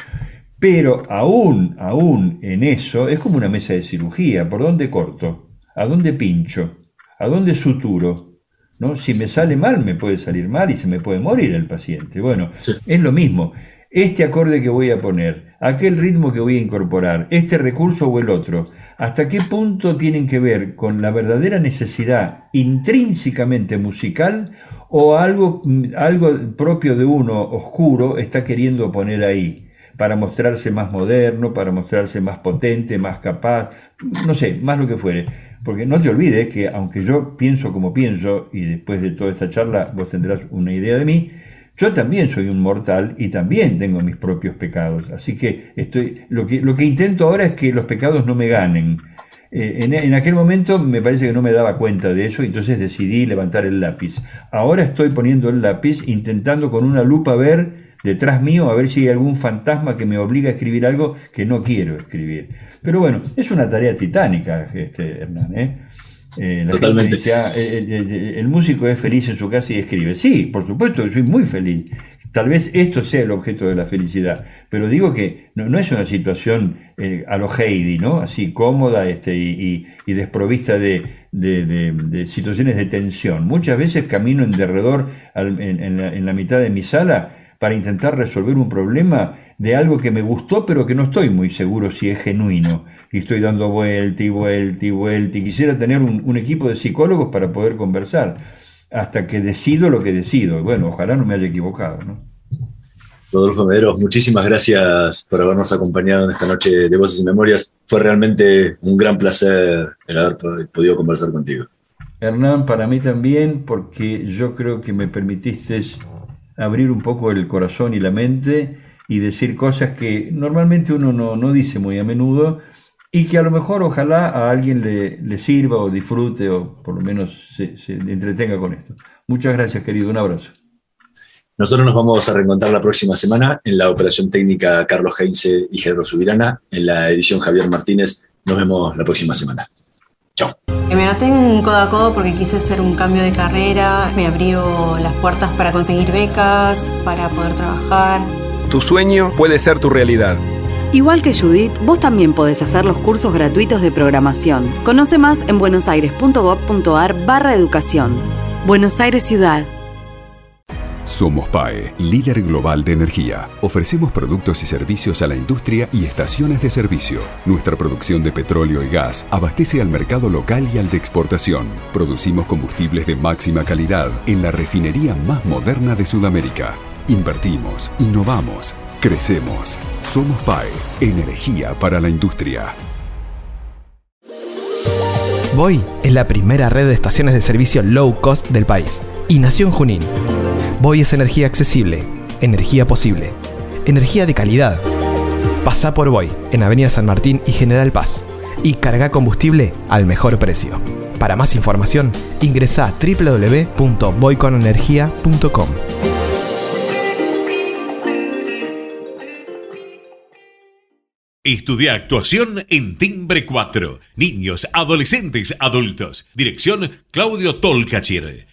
H: Pero aún, aún en eso, es como una mesa de cirugía. ¿Por dónde corto? ¿A dónde pincho? ¿A dónde suturo? ¿No? Si me sale mal, me puede salir mal y se me puede morir el paciente. Bueno, es lo mismo. Este acorde que voy a poner, aquel ritmo que voy a incorporar, este recurso o el otro, hasta qué punto tienen que ver con la verdadera necesidad intrínsecamente musical o algo, algo propio de uno oscuro está queriendo poner ahí para mostrarse más moderno, para mostrarse más potente, más capaz, no sé, más lo que fuere. Porque no te olvides que aunque yo pienso como pienso, y después de toda esta charla vos tendrás una idea de mí, yo también soy un mortal y también tengo mis propios pecados. Así que, estoy, lo, que lo que intento ahora es que los pecados no me ganen. Eh, en, aquel momento me parece que no me daba cuenta de eso, entonces decidí levantar el lápiz. Ahora estoy poniendo el lápiz, intentando con una lupa ver detrás mío, a ver si hay algún fantasma que me obliga a escribir algo que no quiero escribir. Pero bueno, es una tarea titánica, este, Hernán. ¿eh? Eh, la
G: Totalmente.
H: gente dice, "Ah, el, el- el músico es feliz en su casa y escribe. Sí, por supuesto, soy muy feliz. Tal vez esto sea el objeto de la felicidad. Pero digo que no, no es una situación eh, a lo Heidi, ¿no? Así cómoda este, y, y- y desprovista de, de- de- de situaciones de tensión. Muchas veces camino en derredor al- en, en la, en la mitad de mi sala para intentar resolver un problema de algo que me gustó, pero que no estoy muy seguro si es genuino. Y estoy dando vuelta y vuelta y vuelta. Y quisiera tener un, un equipo de psicólogos para poder conversar, hasta que decido lo que decido. Bueno, ojalá no me haya equivocado. ¿no?
G: Rodolfo Mederos, muchísimas gracias por habernos acompañado en esta noche de Voces y Memorias. Fue realmente un gran placer el haber pod- podido conversar contigo.
H: Hernán, para mí también, porque yo creo que me permitiste abrir un poco el corazón y la mente y decir cosas que normalmente uno no, no dice muy a menudo y que a lo mejor ojalá a alguien le, le sirva o disfrute o por lo menos se, se entretenga con esto. Muchas gracias, querido. Un abrazo.
G: Nosotros nos vamos a reencontrar la próxima semana en la operación técnica Carlos Heinze y Gerardo Subirana, en la edición Javier Martínez. Nos vemos la próxima semana.
L: Me anoté en codo a codo porque quise hacer un cambio de carrera, me abrió las puertas para conseguir becas, para poder trabajar.
B: Tu sueño puede ser tu realidad.
C: Igual que Judith, vos también podés hacer los cursos gratuitos de programación. Conoce más en buenosaires.gov.ar barra educación. Buenos Aires Ciudad.
D: Somos PAE, líder global de energía. Ofrecemos productos y servicios a la industria y estaciones de servicio. Nuestra producción de petróleo y gas abastece al mercado local y al de exportación. Producimos combustibles de máxima calidad en la refinería más moderna de Sudamérica. Invertimos, innovamos, crecemos. Somos PAE, energía para la industria.
E: Voy es la primera red de estaciones de servicio low cost del país y nació en Junín. Voy es energía accesible, energía posible, energía de calidad. Pasá por Voy en Avenida San Martín y General Paz y carga combustible al mejor precio. Para más información, ingresa a www.voyconenergia.com.
F: Estudia actuación en Timbre 4. Niños, adolescentes, adultos. Dirección Claudio Tolcachir.